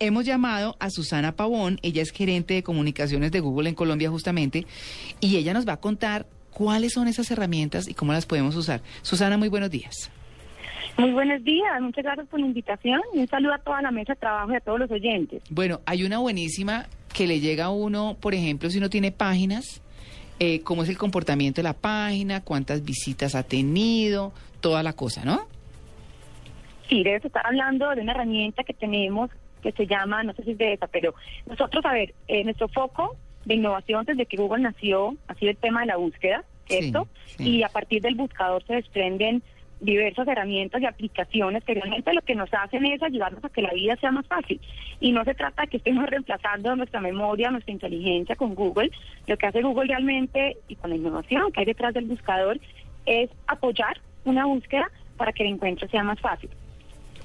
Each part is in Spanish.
Hemos llamado a Susana Pavón, ella es gerente de comunicaciones de Google en Colombia justamente, y ella nos va a contar cuáles son esas herramientas y cómo las podemos usar. Susana, muy buenos días. Muy buenos días, muchas gracias por la invitación y un saludo a toda la mesa de trabajo y a todos los oyentes. Bueno, hay una buenísima que le llega a uno, por ejemplo, si uno tiene páginas, eh, cómo es el comportamiento de la página, cuántas visitas ha tenido, toda la cosa, ¿no? Sí, debes estar hablando de una herramienta que tenemos que se llama, no sé si es de esa, pero nosotros, a ver, eh, nuestro foco de innovación desde que Google nació ha sido el tema de la búsqueda, ¿cierto? Sí, sí. Y a partir del buscador se desprenden diversas herramientas y aplicaciones que realmente lo que nos hacen es ayudarnos a que la vida sea más fácil. Y no se trata de que estemos reemplazando nuestra memoria, nuestra inteligencia con Google. Lo que hace Google realmente, y con la innovación que hay detrás del buscador, es apoyar una búsqueda para que el encuentro sea más fácil.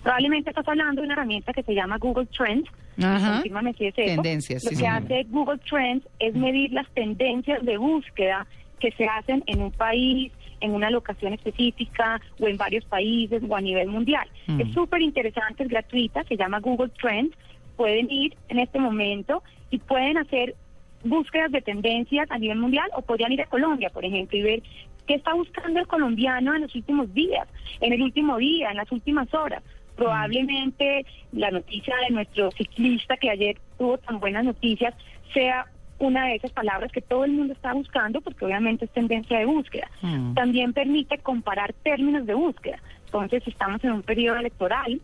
Probablemente estás hablando de una herramienta que se llama Google Trends. Ajá. Si es. Tendencias, Lo sí, que señora. hace Google Trends es medir las tendencias de búsqueda que se hacen en un país, en una locación específica o en varios países o a nivel mundial. Mm. Es súper interesante, es gratuita, se llama Google Trends. Pueden ir en este momento y pueden hacer búsquedas de tendencias a nivel mundial o podrían ir a Colombia, por ejemplo, y ver qué está buscando el colombiano en los últimos días, en el último día, en las últimas horas. Probablemente la noticia de nuestro ciclista que ayer tuvo tan buenas noticias sea una de esas palabras que todo el mundo está buscando porque obviamente es tendencia de búsqueda. Mm. También permite comparar términos de búsqueda. Entonces, si estamos en un periodo electoral,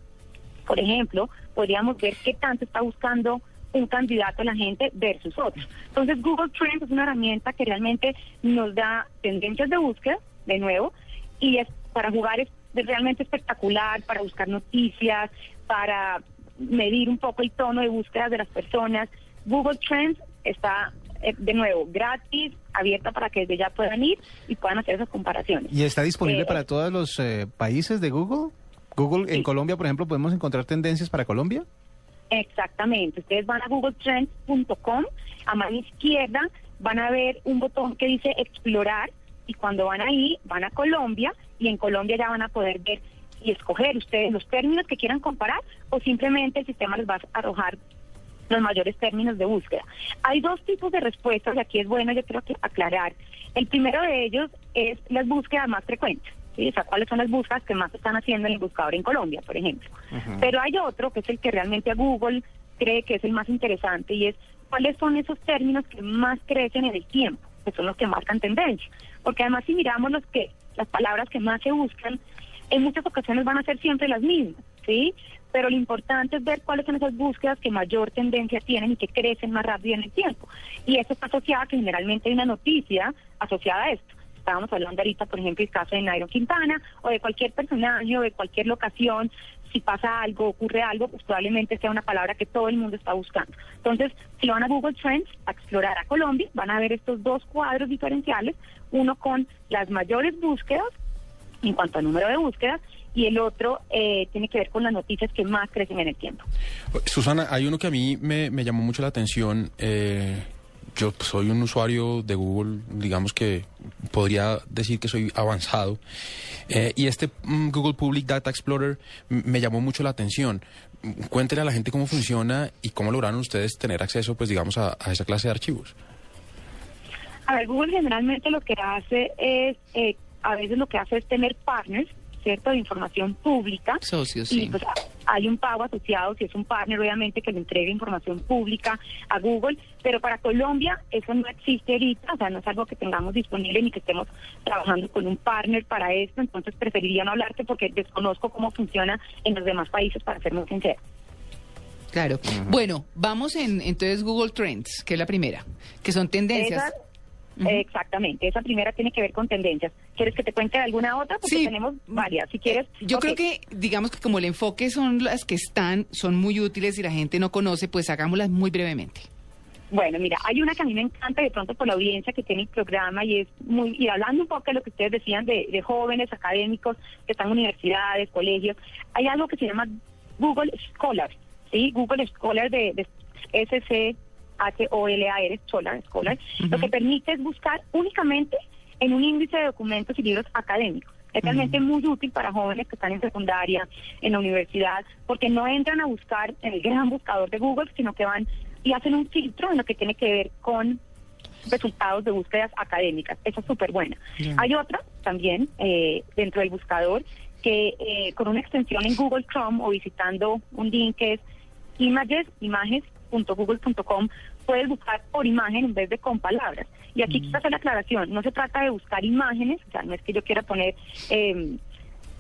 por ejemplo, podríamos ver qué tanto está buscando un candidato a la gente versus otro. Entonces, Google Trends es una herramienta que realmente nos da tendencias de búsqueda, de nuevo, y es para jugar es es realmente espectacular, para buscar noticias, para medir un poco el tono de búsqueda de las personas. Google Trends está, eh, de nuevo, gratis, abierta para que desde ya puedan ir y puedan hacer esas comparaciones. ¿Y está disponible Eh, para todos los eh, países de Google? Google, en. Colombia, por ejemplo, ¿podemos encontrar tendencias para Colombia? Exactamente. Ustedes van a googletrends.com, a mano izquierda van a ver un botón que dice explorar y cuando van ahí van a Colombia y en Colombia ya van a poder ver y escoger ustedes los términos que quieran comparar o simplemente el sistema les va a arrojar los mayores términos de búsqueda. Hay dos tipos de respuestas y aquí es bueno yo creo que aclarar. El primero de ellos es las búsquedas más frecuentes. ¿sí? O sea, cuáles son las búsquedas que más se están haciendo en el buscador en Colombia, por ejemplo. Pero hay otro que es el que realmente a Google cree que es el más interesante y es cuáles son esos términos que más crecen en el tiempo, que son los que marcan tendencia. Porque además si miramos los que las palabras que más se buscan, en muchas ocasiones van a ser siempre las mismas, ¿sí? Pero lo importante es ver cuáles son esas búsquedas que mayor tendencia tienen y que crecen más rápido en el tiempo. Y eso está asociado a que generalmente hay una noticia asociada a esto. Estábamos hablando ahorita, por ejemplo, el caso de Nairo Quintana o de cualquier personaje o de cualquier locación. Si pasa algo, ocurre algo, pues probablemente sea una palabra que todo el mundo está buscando. Entonces, si van a Google Trends a explorar a Colombia, van a ver estos dos cuadros diferenciales, uno con las mayores búsquedas en cuanto al número de búsquedas y el otro eh, tiene que ver con las noticias que más crecen en el tiempo. Susana, hay uno que a mí me, me llamó mucho la atención. eh, yo soy un usuario de Google, digamos que podría decir que soy avanzado. eh, y este mm, Google Public Data Explorer me llamó mucho la atención. Cuéntenle a la gente cómo funciona y cómo lograron ustedes tener acceso, pues digamos, a, a esa clase de archivos. A ver, Google generalmente lo que hace es, eh, a veces lo que hace es tener partners, ¿cierto?, de información pública. Socios, Y sí. pues a- hay un pago asociado, si es un partner, obviamente, que le entregue información pública a Google, pero para Colombia eso no existe ahorita, o sea, no es algo que tengamos disponible ni que estemos trabajando con un partner para esto, entonces preferiría no hablarte porque desconozco cómo funciona en los demás países, para ser muy sincera. Claro. Bueno, vamos en entonces Google Trends, que es la primera, que son tendencias. Esa- Exactamente, esa primera tiene que ver con tendencias. ¿Quieres que te cuente alguna otra? Porque Sí. tenemos varias. Si quieres. Yo Ok. creo que, digamos que como el enfoque son las que están, son muy útiles y la gente no conoce, pues hagámoslas muy brevemente. Bueno, mira, hay una que a mí me encanta de pronto por la audiencia que tiene el programa y es muy, y hablando un poco de lo que ustedes decían de, de jóvenes académicos que están en universidades, colegios, hay algo que se llama Google Scholar, ¿sí? Google Scholar de, de S-C-H-O-L-A-R, Scholar, Scholar, lo que permite es buscar únicamente en un índice de documentos y libros académicos. Es realmente muy útil para jóvenes que están en secundaria, en la universidad, porque no entran a buscar en el gran buscador de Google, sino que van y hacen un filtro en lo que tiene que ver con resultados de búsquedas académicas. Esa es súper buena. Hay otra también eh, dentro del buscador que eh, con una extensión en Google Chrome o visitando un link que es images, images.google.com, puedes buscar por imagen en vez de con palabras. Y aquí quiero hacer la aclaración, no se trata de buscar imágenes, o sea, no es que yo quiera poner eh,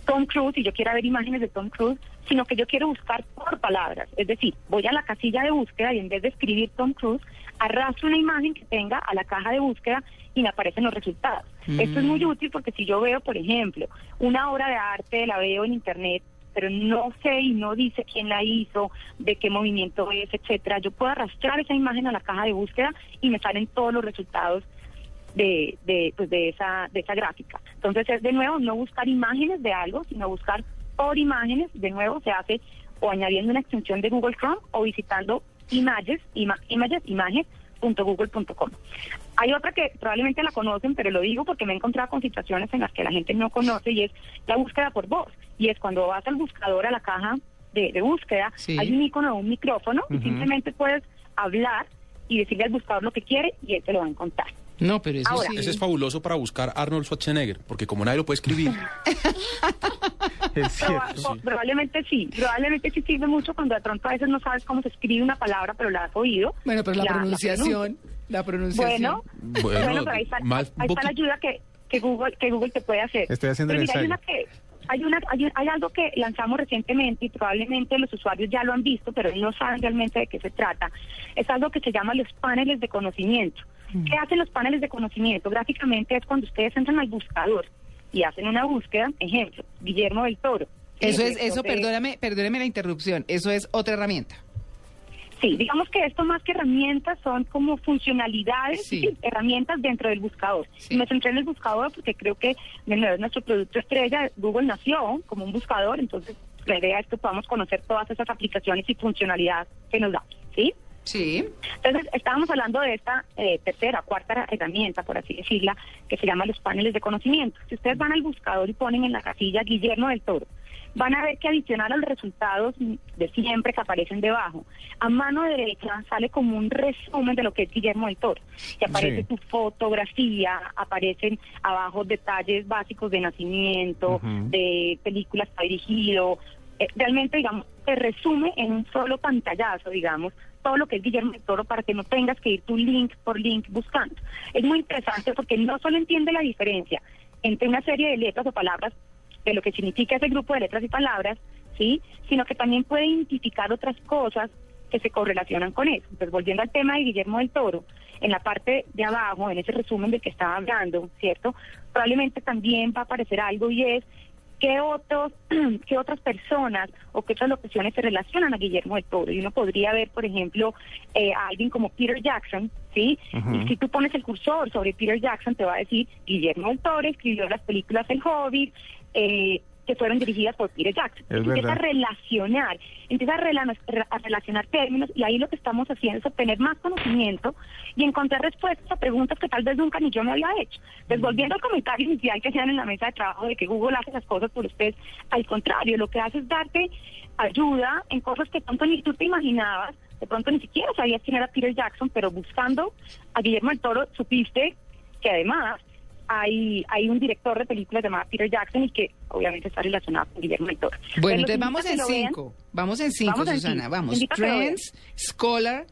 Tom Cruise y yo quiera ver imágenes de Tom Cruise, sino que yo quiero buscar por palabras. Es decir, voy a la casilla de búsqueda y en vez de escribir Tom Cruise, arrastro una imagen que tenga a la caja de búsqueda y me aparecen los resultados. Esto es muy útil porque si yo veo, por ejemplo, una obra de arte, la veo en internet, pero no sé y no dice quién la hizo, de qué movimiento es, etcétera, yo puedo arrastrar esa imagen a la caja de búsqueda y me salen todos los resultados de, de, pues de, esa, de esa gráfica. Entonces es de nuevo no buscar imágenes de algo, sino buscar por imágenes. De nuevo se hace o añadiendo una extensión de Google Chrome o visitando images, ima- images, images.google.com. Hay otra que probablemente la conocen, pero lo digo porque me he encontrado con situaciones en las que la gente no conoce y es la búsqueda por voz. Y es cuando vas al buscador, a la caja de, de búsqueda, Sí. hay un icono de un micrófono y simplemente puedes hablar y decirle al buscador lo que quiere y él te lo va a encontrar. No, pero eso Ahora, sí. Ese es fabuloso para buscar Arnold Schwarzenegger, porque como nadie lo puede escribir, Es cierto. Probablemente sí, probablemente sí sirve mucho cuando de pronto a veces no sabes cómo se escribe una palabra, pero la has oído. Bueno, pero la, pronunciación, la pronunciación. Bueno, Bueno, bueno, pero ahí está, más ahí está la ayuda que, que Google que Google te puede hacer. Estoy haciendo pero el mira, hay una que hay una hay, un- hay algo que lanzamos recientemente y probablemente los usuarios ya lo han visto, pero no saben realmente de qué se trata. Es algo que se llama los paneles de conocimiento. ¿Qué hacen los paneles de conocimiento? Gráficamente es cuando ustedes entran al buscador y hacen una búsqueda, ejemplo, Guillermo del Toro. Eso es, Director eso, de- perdóname, perdóneme la interrupción. Eso es otra herramienta. Sí, digamos que esto más que herramientas son como funcionalidades, Sí. sí, herramientas dentro del buscador. Sí. Y me centré en el buscador porque creo que de nuevo es nuestro producto estrella. Google nació como un buscador, entonces la idea es que podamos conocer todas esas aplicaciones y funcionalidades que nos da, ¿sí? Sí. Entonces, estábamos hablando de esta eh, tercera, cuarta herramienta, por así decirla, que se llama los paneles de conocimiento. Si ustedes van al buscador y ponen en la casilla Guillermo del Toro, van a ver que adicional a los resultados de siempre que aparecen debajo, a mano derecha sale como un resumen de lo que es Guillermo del Toro. Y aparece Sí. tu fotografía, aparecen abajo detalles básicos de nacimiento, de películas que ha dirigido, eh, realmente, digamos, te resume en un solo pantallazo, digamos, todo lo que es Guillermo del Toro para que no tengas que ir tu link por link buscando. Es muy interesante porque no solo entiende la diferencia entre una serie de letras o palabras, de lo que significa ese grupo de letras y palabras, ¿sí? Sino que también puede identificar otras cosas que se correlacionan con eso. Entonces, volviendo al tema de Guillermo del Toro, en la parte de abajo, en ese resumen del que estaba hablando, ¿cierto? Probablemente también va a aparecer algo y es qué otros qué otras personas o qué otras locuciones se relacionan a Guillermo del Toro. Y uno podría ver, por ejemplo, eh, a alguien como Peter Jackson, ¿sí? Y si tú pones el cursor sobre Peter Jackson, te va a decir Guillermo del Toro escribió las películas El Hobbit, eh, que fueron dirigidas por Peter Jackson. Es empieza verdad. a relacionar, empieza a, rela- a relacionar términos y ahí lo que estamos haciendo es obtener más conocimiento y encontrar respuestas a preguntas que tal vez nunca ni yo me había hecho. Pues volviendo al comentario inicial que hacían en la mesa de trabajo de que Google hace las cosas por ustedes, al contrario, lo que hace es darte ayuda en cosas que pronto ni tú te imaginabas, de pronto ni siquiera sabías quién era Peter Jackson, pero buscando a Guillermo del Toro supiste que además hay, hay un director de películas llamado PeterAction y que obviamente está relacionado con Guillermo del Toro. Bueno, entonces vamos en cinco. Vamos en cinco, Vamos en Susana. cinco. Vamos. Invito a que lo vean. Trends, Scholar,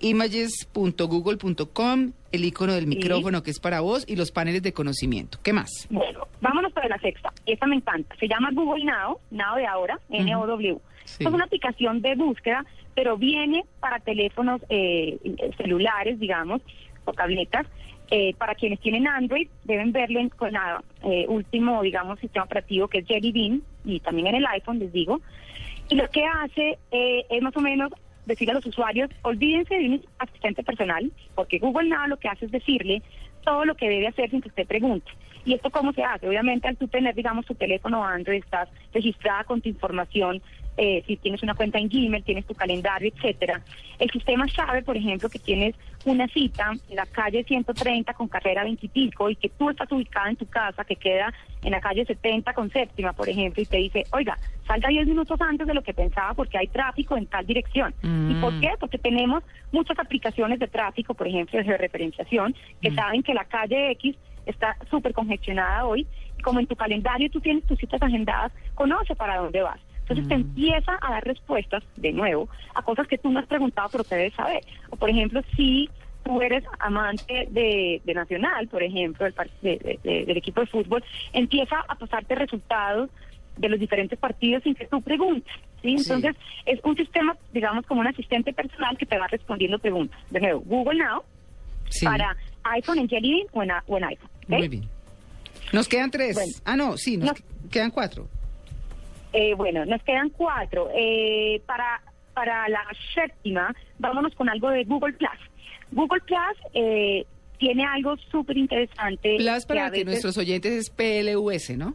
images.google.com, el icono del micrófono que es para vos y los paneles de conocimiento. ¿Qué más? Bueno, vámonos para la sexta. Esta me encanta. Se llama Google Now, Now de ahora, N-O-W. Sí. Es una aplicación de búsqueda, pero viene para teléfonos eh, celulares, digamos, o tabletas. Eh, para quienes tienen Android, deben verlo en, con la eh, último, digamos, sistema operativo que es Jelly Bean y también en el iPhone, les digo. Y lo que hace eh, es más o menos decirle a los usuarios, olvídense de un asistente personal, porque Google Now lo que hace es decirle todo lo que debe hacer sin que usted pregunte. ¿Y esto cómo se hace? Obviamente al tú tener, digamos, tu teléfono Android, estás registrada con tu información, eh, si tienes una cuenta en Gmail, tienes tu calendario, etcétera. El sistema sabe, por ejemplo, que tienes una cita en la calle 130 con carrera 20 y pico y que tú estás ubicada en tu casa, que queda en la calle 70 con séptima, por ejemplo, y te dice, oiga, salga 10 minutos antes de lo que pensaba porque hay tráfico en tal dirección. ¿Y por qué? Porque tenemos muchas aplicaciones de tráfico, por ejemplo, de referenciación, que saben que la calle X está súper congestionada hoy. Como en tu calendario tú tienes tus citas agendadas, conoce para dónde vas. Entonces te empieza a dar respuestas, de nuevo, a cosas que tú no has preguntado, pero te debes saber. O por ejemplo, si tú eres amante de, de Nacional, por ejemplo, del, de- de- de- del equipo de fútbol, empieza a pasarte resultados de los diferentes partidos sin que tú preguntes. ¿sí? Entonces, es un sistema, digamos, como un asistente personal que te va respondiendo preguntas. De nuevo, Google Now, Sí. para iPhone en Jelly Bean o en, o en iPhone. ¿ok? Muy bien. Nos quedan tres. Bueno. ah, no, sí, nos No. que- quedan cuatro. Eh, bueno, nos quedan cuatro. Eh, para, para la séptima, vámonos con algo de Google Plus. Google Plus eh, tiene algo súper interesante. Plus para que nuestros oyentes es PLUS, ¿no?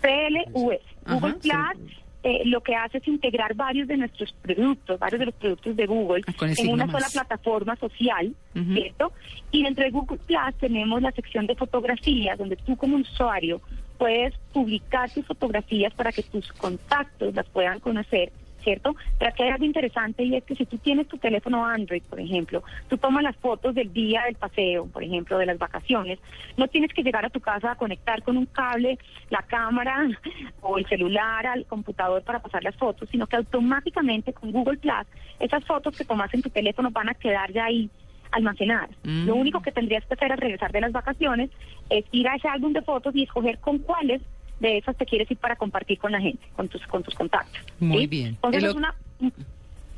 PLUS. Ajá, Google. Plus eh, lo que hace es integrar varios de nuestros productos, varios de los productos de Google Ah, en una más. sola plataforma social. ¿cierto? Y dentro de Google Plus tenemos la sección de fotografías, donde tú como usuario puedes publicar tus fotografías para que tus contactos las puedan conocer. ¿Cierto? Pero aquí hay algo interesante y es que si tú tienes tu teléfono Android, por ejemplo, tú tomas las fotos del día del paseo, por ejemplo, de las vacaciones, no tienes que llegar a tu casa a conectar con un cable la cámara o el celular al computador para pasar las fotos, sino que automáticamente con Google Plus esas fotos que tomas en tu teléfono van a quedar ya ahí almacenadas. Mm. Lo único que tendrías que hacer al regresar de las vacaciones es ir a ese álbum de fotos y escoger con cuáles de esas te quieres ir para compartir con la gente, con tus con tus contactos. Muy ¿sí? bien. Entonces El es o- una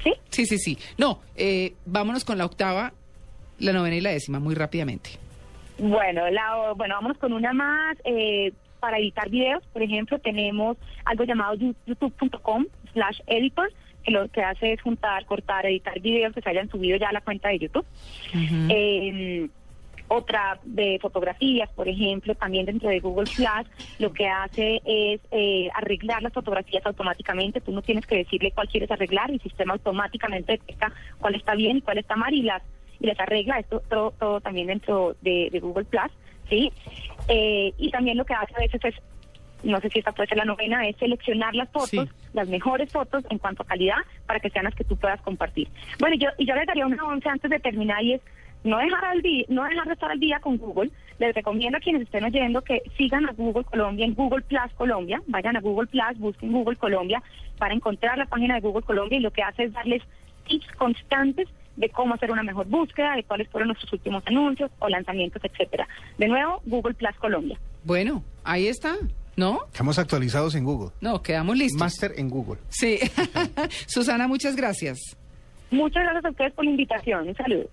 ¿Sí? Sí, sí, sí. No, eh, vámonos con la octava, la novena y la décima, muy rápidamente. Bueno, la, bueno, vámonos con una más. eh, para editar videos, por ejemplo, tenemos algo llamado youtube.com slash editor, lo que hace es juntar, cortar, editar videos que se hayan subido ya a la cuenta de YouTube. Eh, otra de fotografías, por ejemplo, también dentro de Google Plus, lo que hace es eh, arreglar las fotografías automáticamente. Tú no tienes que decirle cuál quieres arreglar, el sistema automáticamente detecta cuál está bien y cuál está mal y las y las arregla. Esto todo, todo también dentro de, de Google Plus, sí. Eh, y también lo que hace a veces es no sé si esta puede ser la novena, es seleccionar las fotos, Sí. las mejores fotos en cuanto a calidad, para que sean las que tú puedas compartir. Bueno, yo, y yo les daría una once antes de terminar y es no dejar, al día, no dejar de estar al día con Google. Les recomiendo a quienes estén oyendo que sigan a Google Colombia en Google Plus Colombia. Vayan a Google Plus, busquen Google Colombia para encontrar la página de Google Colombia y lo que hace es darles tips constantes de cómo hacer una mejor búsqueda, de cuáles fueron nuestros últimos anuncios o lanzamientos, etcétera. De nuevo, Google Plus Colombia. Bueno, ahí está, ¿no? Estamos actualizados en Google. No, quedamos listos. Master en Google. Sí. Susana, muchas gracias. Muchas gracias a ustedes por la invitación. Un saludo.